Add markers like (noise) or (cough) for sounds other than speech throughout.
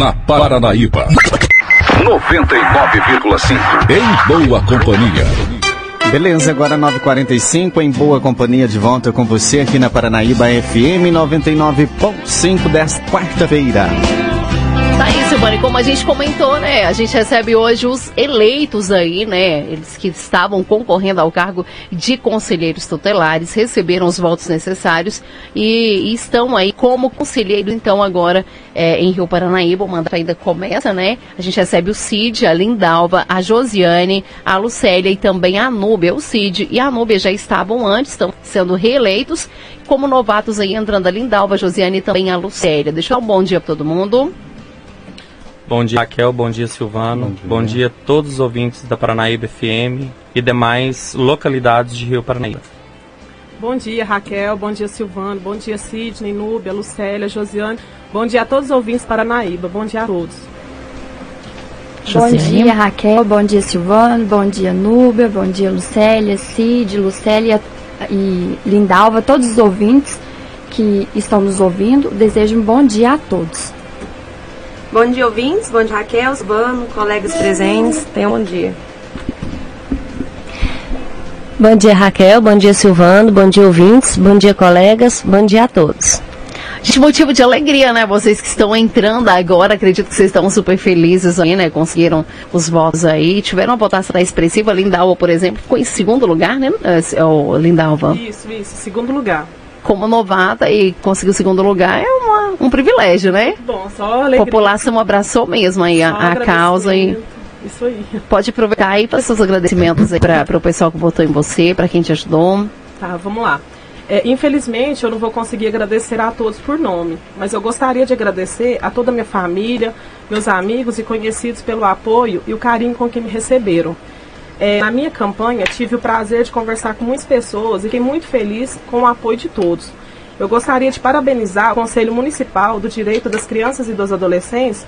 na Paranaíba. 99,5 em boa companhia. Beleza, agora 9h45 em boa companhia de volta com você aqui na Paranaíba FM 99.5 desta quarta-feira. Tá aí, Silvane, como a gente comentou, né? A gente recebe hoje os eleitos aí, né? Eles que estavam concorrendo ao cargo de conselheiros tutelares, receberam os votos necessários e, e estão aí como conselheiro, então, agora é, em Rio Paranaíba. O mandato ainda começa, né? A gente recebe o Cid, a Lindalva, a Josiane, a Lucélia e também a Núbia. O Cid e a Núbia já estavam antes, estão sendo reeleitos. Como novatos aí entrando a Lindalva, a Josiane e também a Lucélia. Deixa eu dar um bom dia para todo mundo. Bom dia, Raquel. Bom dia, Silvano. Bom dia. bom dia a todos os ouvintes da Paranaíba FM e demais localidades de Rio Paranaíba. Bom dia, Raquel. Bom dia, Silvano. Bom dia, Sidney, Núbia, Lucélia, Josiane. Bom dia a todos os ouvintes Paranaíba. Bom dia a todos. Bom dia, Raquel. Bom dia, Silvano. Bom dia, Núbia. Bom dia, Lucélia, Cid, Lucélia e Lindalva. Todos os ouvintes que estão nos ouvindo. Desejo um bom dia a todos. Bom dia, ouvintes. Bom dia, Raquel, Silvano, colegas presentes. Tenham um bom dia. Bom dia, Raquel. Bom dia, Silvano. Bom dia, ouvintes. Bom dia, colegas. Bom dia a todos. Gente, motivo de alegria, né? Vocês que estão entrando agora, acredito que vocês estão super felizes aí, né? Conseguiram os votos aí. Tiveram uma votação expressiva. Lindalva, por exemplo, ficou em segundo lugar, né? O Lindalva. Isso, isso, segundo lugar como novata e conseguir o segundo lugar é uma, um privilégio, né? Bom, só alegria. A população abraçou mesmo aí a, a causa e isso aí. Pode aproveitar aí para seus agradecimentos para o pessoal que votou em você, para quem te ajudou. Tá, vamos lá. É, infelizmente, eu não vou conseguir agradecer a todos por nome, mas eu gostaria de agradecer a toda a minha família, meus amigos e conhecidos pelo apoio e o carinho com que me receberam. É, na minha campanha, tive o prazer de conversar com muitas pessoas e fiquei muito feliz com o apoio de todos. Eu gostaria de parabenizar o Conselho Municipal do Direito das Crianças e dos Adolescentes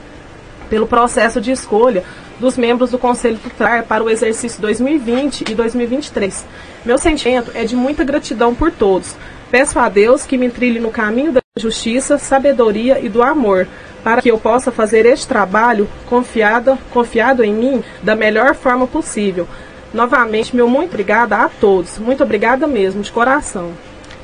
pelo processo de escolha dos membros do Conselho Tutelar para o exercício 2020 e 2023. Meu sentimento é de muita gratidão por todos. Peço a Deus que me trilhe no caminho da justiça, sabedoria e do amor, para que eu possa fazer este trabalho confiado, confiado em mim da melhor forma possível. Novamente, meu muito obrigada a todos. Muito obrigada mesmo, de coração.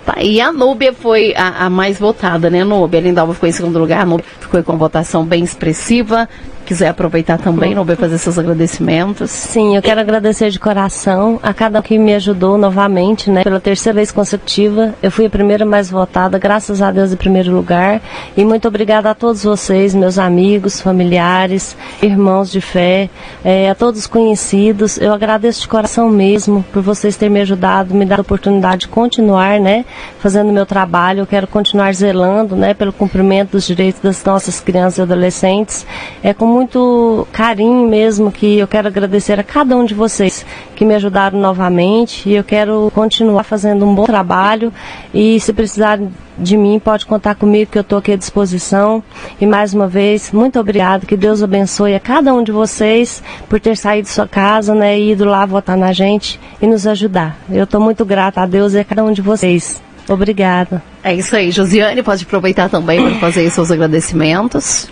Tá, e a Núbia foi a, a mais votada, né, Núbia? A Lindalva ficou em segundo lugar, a Núbia ficou com votação bem expressiva quiser aproveitar também, não vai fazer seus agradecimentos. Sim, eu quero agradecer de coração a cada um que me ajudou novamente, né? Pela terceira vez consecutiva, eu fui a primeira mais votada, graças a Deus em primeiro lugar. E muito obrigada a todos vocês, meus amigos, familiares, irmãos de fé, é, a todos conhecidos. Eu agradeço de coração mesmo por vocês terem me ajudado, me dado a oportunidade de continuar, né? Fazendo o meu trabalho. Eu quero continuar zelando, né? Pelo cumprimento dos direitos das nossas crianças e adolescentes. É com muito carinho mesmo que eu quero agradecer a cada um de vocês que me ajudaram novamente e eu quero continuar fazendo um bom trabalho e se precisar de mim pode contar comigo que eu estou aqui à disposição e mais uma vez muito obrigado que Deus abençoe a cada um de vocês por ter saído de sua casa né e ido lá votar na gente e nos ajudar eu estou muito grata a Deus e a cada um de vocês Obrigada. É isso aí. Josiane, pode aproveitar também para fazer seus agradecimentos.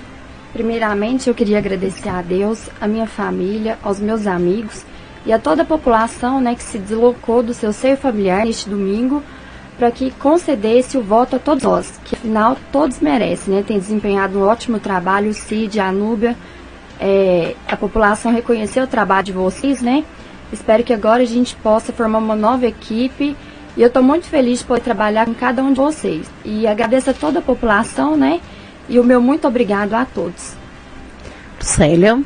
Primeiramente, eu queria agradecer a Deus, a minha família, aos meus amigos e a toda a população né, que se deslocou do seu seio familiar neste domingo para que concedesse o voto a todos nós, que afinal todos merecem, né? Tem desempenhado um ótimo trabalho, o Cid, a Núbia, é, a população reconheceu o trabalho de vocês, né? Espero que agora a gente possa formar uma nova equipe e eu estou muito feliz de poder trabalhar com cada um de vocês. E agradeço a toda a população, né? E o meu muito obrigado a todos. Célia?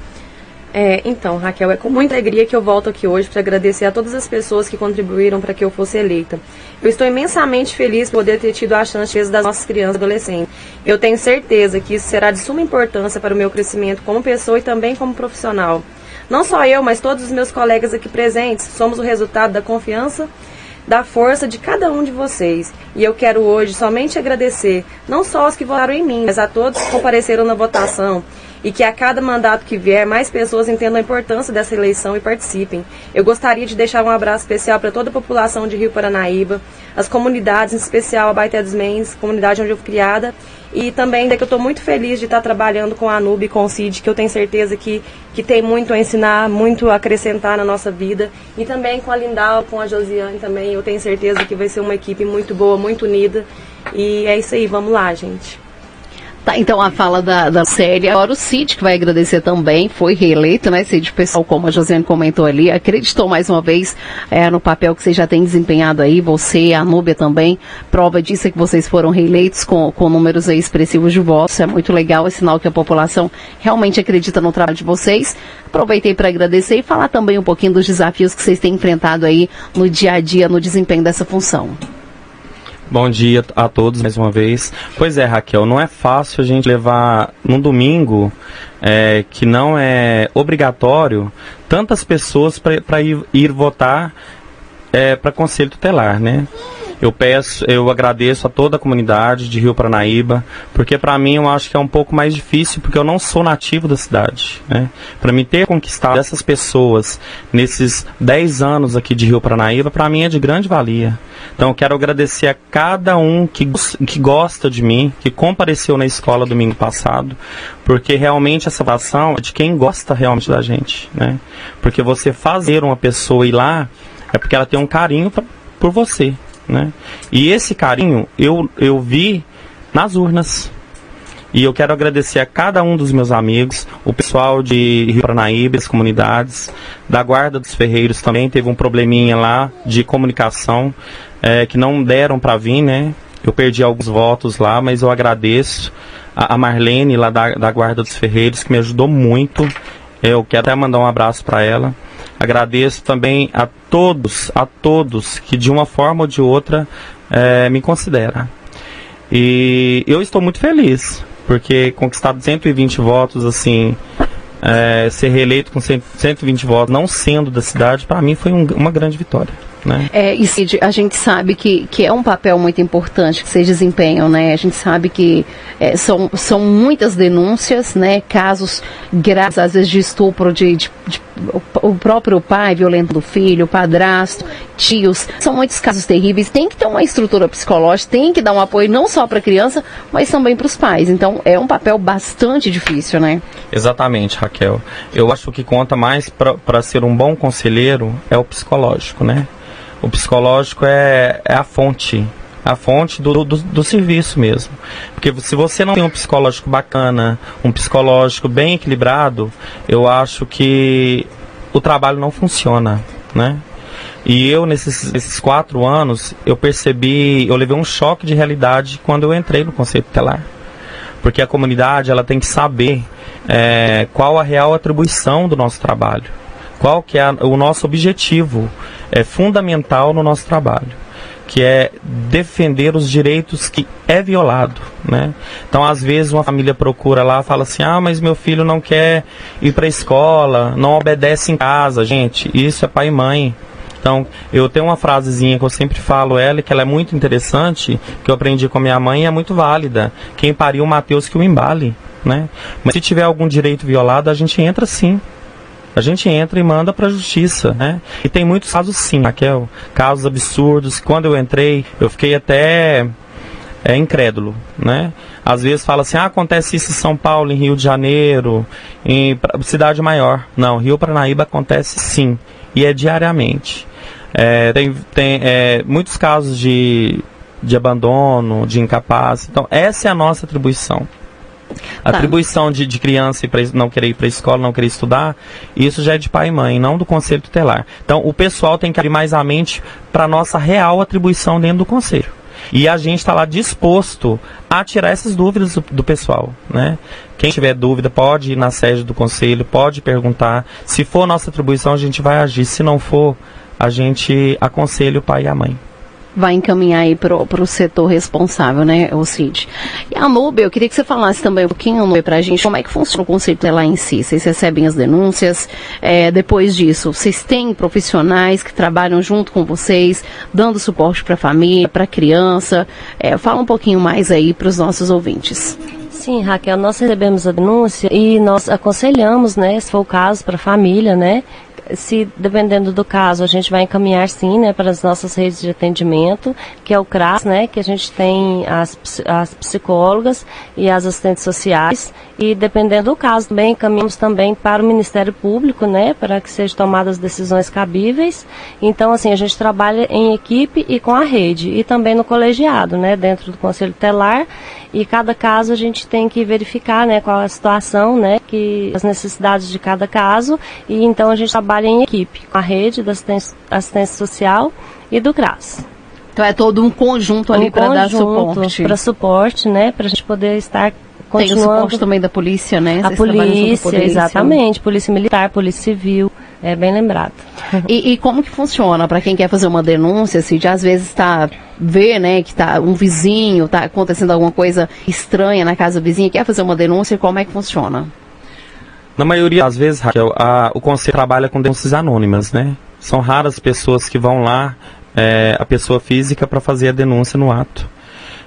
É, então, Raquel, é com muita alegria que eu volto aqui hoje para agradecer a todas as pessoas que contribuíram para que eu fosse eleita. Eu estou imensamente feliz por poder ter tido a chance de das nossas crianças e adolescentes. Eu tenho certeza que isso será de suma importância para o meu crescimento como pessoa e também como profissional. Não só eu, mas todos os meus colegas aqui presentes somos o resultado da confiança da força de cada um de vocês. E eu quero hoje somente agradecer, não só aos que votaram em mim, mas a todos que compareceram na votação e que a cada mandato que vier, mais pessoas entendam a importância dessa eleição e participem. Eu gostaria de deixar um abraço especial para toda a população de Rio Paranaíba, as comunidades, em especial a Baité dos Mendes, comunidade onde eu fui criada, e também que eu estou muito feliz de estar trabalhando com a Nube e com o CID, que eu tenho certeza que, que tem muito a ensinar, muito a acrescentar na nossa vida. E também com a Lindal, com a Josiane também, eu tenho certeza que vai ser uma equipe muito boa, muito unida. E é isso aí, vamos lá, gente. Tá, então a fala da, da série. Agora o Cid, que vai agradecer também, foi reeleito, né, Cid? Pessoal, como a Josiane comentou ali, acreditou mais uma vez é, no papel que você já tem desempenhado aí, você, a Núbia também. Prova disso é que vocês foram reeleitos com, com números expressivos de votos. É muito legal, é sinal que a população realmente acredita no trabalho de vocês. Aproveitei para agradecer e falar também um pouquinho dos desafios que vocês têm enfrentado aí no dia a dia, no desempenho dessa função. Bom dia a todos mais uma vez. Pois é, Raquel, não é fácil a gente levar num domingo é, que não é obrigatório tantas pessoas para ir, ir, votar é, para conselho tutelar, né? Eu peço, eu agradeço a toda a comunidade de Rio Paranaíba, porque para mim eu acho que é um pouco mais difícil, porque eu não sou nativo da cidade. Né? Para mim ter conquistado essas pessoas nesses 10 anos aqui de Rio Paranaíba, para mim é de grande valia. Então eu quero agradecer a cada um que, que gosta de mim, que compareceu na escola domingo passado, porque realmente essa ação é de quem gosta realmente da gente. Né? Porque você fazer uma pessoa ir lá é porque ela tem um carinho pra, por você. Né? E esse carinho eu, eu vi nas urnas. E eu quero agradecer a cada um dos meus amigos, o pessoal de Rio Paranaíba, as comunidades, da Guarda dos Ferreiros também teve um probleminha lá de comunicação é, que não deram para vir, né? Eu perdi alguns votos lá, mas eu agradeço a, a Marlene lá da, da Guarda dos Ferreiros que me ajudou muito. Eu quero até mandar um abraço para ela. Agradeço também a todos, a todos que de uma forma ou de outra é, me considera. E eu estou muito feliz, porque conquistar 120 votos, assim, é, ser reeleito com 120 votos, não sendo da cidade, para mim foi um, uma grande vitória. Né? É, e Cid, a gente sabe que, que é um papel muito importante que vocês desempenham, né? A gente sabe que é, são, são muitas denúncias, né? Casos graves, às vezes, de estupro de, de, de o próprio pai violento do filho, o padrasto, tios. São muitos casos terríveis. Tem que ter uma estrutura psicológica, tem que dar um apoio não só para a criança, mas também para os pais. Então é um papel bastante difícil, né? Exatamente, Raquel. Eu acho que conta mais para ser um bom conselheiro é o psicológico, né? O psicológico é, é a fonte, a fonte do, do, do, serviço mesmo. Porque se você não tem um psicológico bacana, um psicológico bem equilibrado, eu acho que o trabalho não funciona, né? E eu, nesses, quatro anos, eu percebi, eu levei um choque de realidade quando eu entrei no Conceito Telar. Porque a comunidade, ela tem que saber é, qual a real atribuição do nosso trabalho. Qual que é a, o nosso objetivo é fundamental no nosso trabalho, que é defender os direitos que é violado, né? Então, às vezes uma família procura lá, fala assim: "Ah, mas meu filho não quer ir para a escola, não obedece em casa". Gente, isso é pai e mãe. Então, eu tenho uma frasezinha que eu sempre falo ela, que ela é muito interessante, que eu aprendi com a minha mãe e é muito válida. Quem pariu Mateus que o embale, né? Mas se tiver algum direito violado, a gente entra sim. A gente entra e manda para a justiça, né? E tem muitos casos sim, Raquel, casos absurdos. Quando eu entrei, eu fiquei até é, incrédulo, né? Às vezes fala assim, ah, acontece isso em São Paulo, em Rio de Janeiro, em cidade maior. Não, Rio Paranaíba acontece sim, e é diariamente. É, tem tem é, muitos casos de, de abandono, de incapaz. Então, essa é a nossa atribuição. Tá. atribuição de, de criança pra, não querer ir para a escola, não querer estudar, isso já é de pai e mãe, não do conselho tutelar. Então, o pessoal tem que abrir mais a mente para nossa real atribuição dentro do conselho. E a gente está lá disposto a tirar essas dúvidas do, do, pessoal, né? Quem tiver dúvida pode ir na sede do conselho, pode perguntar. Se for nossa atribuição, a gente vai agir. Se não for, a gente aconselha o pai e a mãe vai encaminhar aí para o setor responsável, né, o CID. E a Nube, eu queria que você falasse também um pouquinho, Nube, para a gente, como é que funciona o conceito lá em si. Vocês recebem as denúncias, é, depois disso, vocês têm profissionais que trabalham junto com vocês, dando suporte para a família, para a criança. É, fala um pouquinho mais aí para os nossos ouvintes. Sim, Raquel, nós recebemos a denúncia e nós aconselhamos, né, se for o caso, para a família, né, se dependendo do caso, a gente vai encaminhar sim, né, para as nossas redes de atendimento, que é o CRAS, né, que a gente tem as, as psicólogas e as assistentes sociais, e dependendo do caso também encaminhamos também para o Ministério Público, né, para que sejam tomadas decisões cabíveis. Então, assim, a gente trabalha em equipe e com a rede, e também no colegiado, né, dentro do Conselho Telar, e cada caso a gente tem que verificar, né, qual a situação, né, que as necessidades de cada caso, e então a gente trabalha em equipe, com a rede da assistência, assistência social e do CRAS. Então é todo um conjunto ali um para dar suporte. Para suporte, né, para a gente poder estar continuando. Tem o suporte também da polícia, né? A polícia, polícia, exatamente, polícia militar, polícia civil. É bem lembrado. (laughs) E, e como que funciona para quem quer fazer uma denúncia, se de às vezes está vê, né, que tá um vizinho, tá acontecendo alguma coisa estranha na casa vizinha, quer fazer uma denúncia, como é que funciona? Na maioria das vezes, Raquel, a, o conselho trabalha com denúncias anônimas, né? São raras pessoas que vão lá, é, a pessoa física, para fazer a denúncia no ato.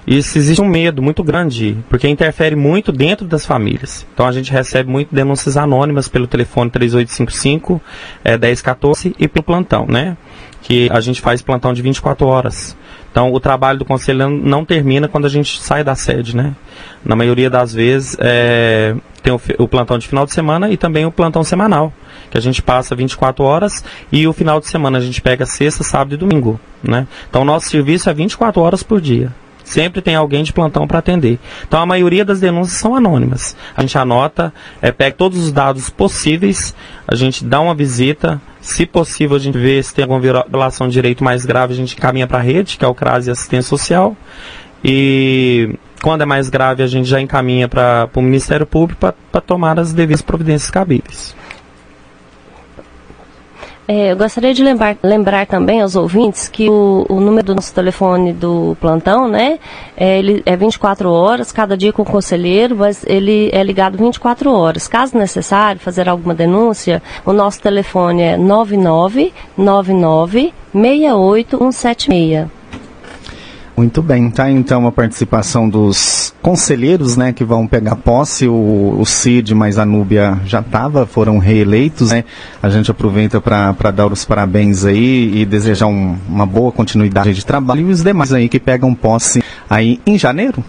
Isso existe um medo muito grande, porque interfere muito dentro das famílias. Então a gente recebe muito denúncias anônimas pelo telefone 3855 é, 1014 e pelo plantão, né? Que a gente faz plantão de 24 horas. Então o trabalho do conselho não termina quando a gente sai da sede, né? Na maioria das vezes é, tem o, o plantão de final de semana e também o plantão semanal que a gente passa 24 horas e o final de semana a gente pega sexta, sábado e domingo, né? Então o nosso serviço é 24 horas por dia. Sempre tem alguém de plantão para atender. Então a maioria das denúncias são anônimas. A gente anota, é, pega todos os dados possíveis, a gente dá uma visita, se possível a gente vê se tem alguma violação de direito mais grave, a gente caminha para a rede, que é o CRAS e Assistência Social. E quando é mais grave, a gente já encaminha para o Ministério Público para tomar as devidas providências cabíveis. É, eu gostaria de lembrar, lembrar também aos ouvintes que o, o, número do nosso telefone do plantão, né, é, ele é 24 horas, cada dia com o conselheiro, mas ele é ligado 24 horas. Caso necessário fazer alguma denúncia, o nosso telefone é 9999 68176. Muito bem, tá então a participação dos conselheiros, né, que vão pegar posse, o, o Cid mais a Núbia já estava, foram reeleitos, né, a gente aproveita para dar os parabéns aí e desejar um, uma boa continuidade de trabalho. E os demais aí que pegam posse aí em janeiro,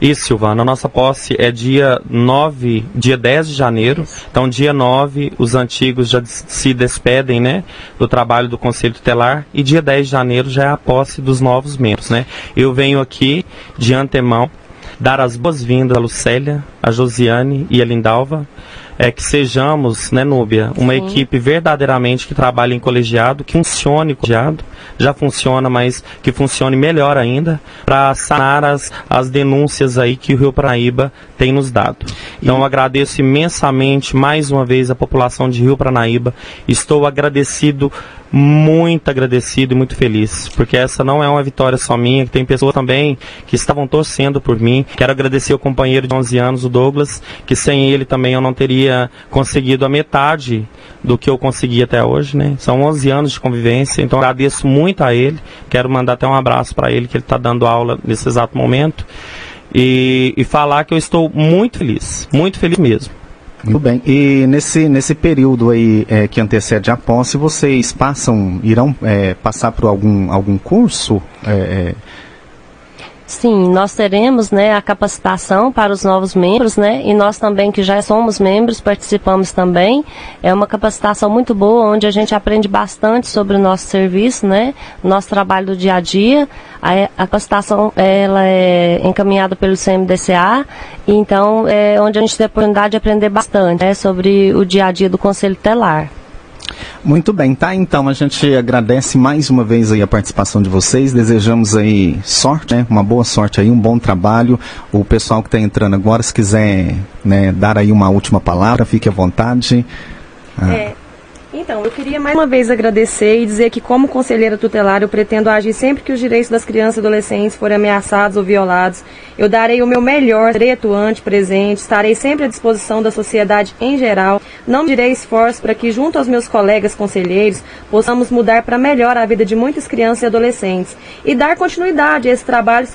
isso, Silvana. A nossa posse é dia 9, dia 10 de janeiro. Então, dia 9, os antigos já se despedem, né, do trabalho do Conselho Tutelar. E dia 10 de janeiro já é a posse dos novos membros, né. Eu venho aqui, de antemão, dar as boas-vindas a Lucélia, a Josiane e a Lindalva é que sejamos, né, Núbia, uma Sim. equipe verdadeiramente que trabalhe em colegiado, que funcione colegiado, já funciona, mas que funcione melhor ainda, para sanar as, as denúncias aí que o Rio Paranaíba tem nos dado. Então, e... eu agradeço imensamente mais uma vez a população de Rio Paranaíba. Estou agradecido muito agradecido e muito feliz, porque essa não é uma vitória só minha, que tem pessoas também que estavam torcendo por mim. Quero agradecer o companheiro de 11 anos, o Douglas, que sem ele também eu não teria conseguido a metade do que eu consegui até hoje, né? São 11 anos de convivência, então agradeço muito a ele. Quero mandar até um abraço para ele, que ele está dando aula nesse exato momento. E, e falar que eu estou muito feliz, muito feliz mesmo. Muito bem. E nesse, nesse período aí é, que antecede a posse, vocês passam, irão é, passar por algum, algum curso? É, é Sim, nós teremos né, a capacitação para os novos membros, né? E nós também, que já somos membros, participamos também. É uma capacitação muito boa, onde a gente aprende bastante sobre o nosso serviço, né? Nosso trabalho do dia a dia. A, a capacitação ela é encaminhada pelo CMDCA, então é onde a gente tem a oportunidade de aprender bastante né, sobre o dia a dia do Conselho Telar. Muito bem, tá? Então a gente agradece mais uma vez aí a participação de vocês, desejamos aí sorte, né? Uma boa sorte aí, um bom trabalho. O pessoal que está entrando agora, se quiser né, dar aí uma última palavra, fique à vontade. Ah. É, então, eu queria mais uma vez agradecer e dizer que, como conselheira tutelar, eu pretendo agir sempre que os direitos das crianças e adolescentes forem ameaçados ou violados. Eu darei o meu melhor, serei atuante, presente, estarei sempre à disposição da sociedade em geral. Não direi esforço para que, junto aos meus colegas conselheiros, possamos mudar para melhor a vida de muitas crianças e adolescentes e dar continuidade a esse trabalho,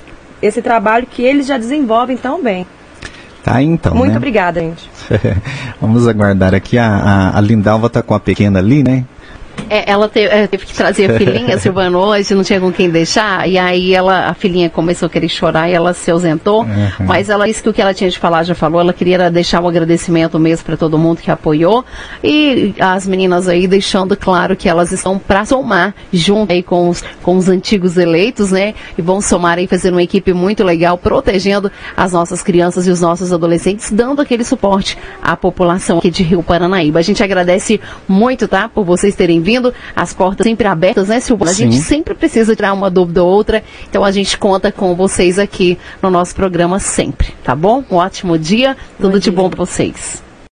esse trabalho que eles já desenvolvem tão bem. Tá, então. Muito né? obrigada, gente. (laughs) Vamos aguardar aqui. A, a, a Lindalva tá com a pequena ali, né? É, ela te- é, teve que trazer a (laughs) filhinha, Silvano, hoje, não tinha com quem deixar, e aí ela, a filhinha começou a querer chorar e ela se ausentou, mas ela disse que o que ela tinha de falar já falou, ela queria deixar um agradecimento mesmo para todo mundo que apoiou, e as meninas aí deixando claro que elas estão para somar junto aí com os, com os antigos eleitos, né, e vão somar aí, fazendo uma equipe muito legal, protegendo as nossas crianças e os nossos adolescentes, dando aquele suporte à população aqui de Rio Paranaíba. A gente agradece muito, tá, por vocês terem vindo, as portas sempre abertas, né, Silvana? A gente sempre precisa tirar uma dúvida ou outra, então a gente conta com vocês aqui no nosso programa sempre, tá bom? Um ótimo dia, tudo de bom para vocês.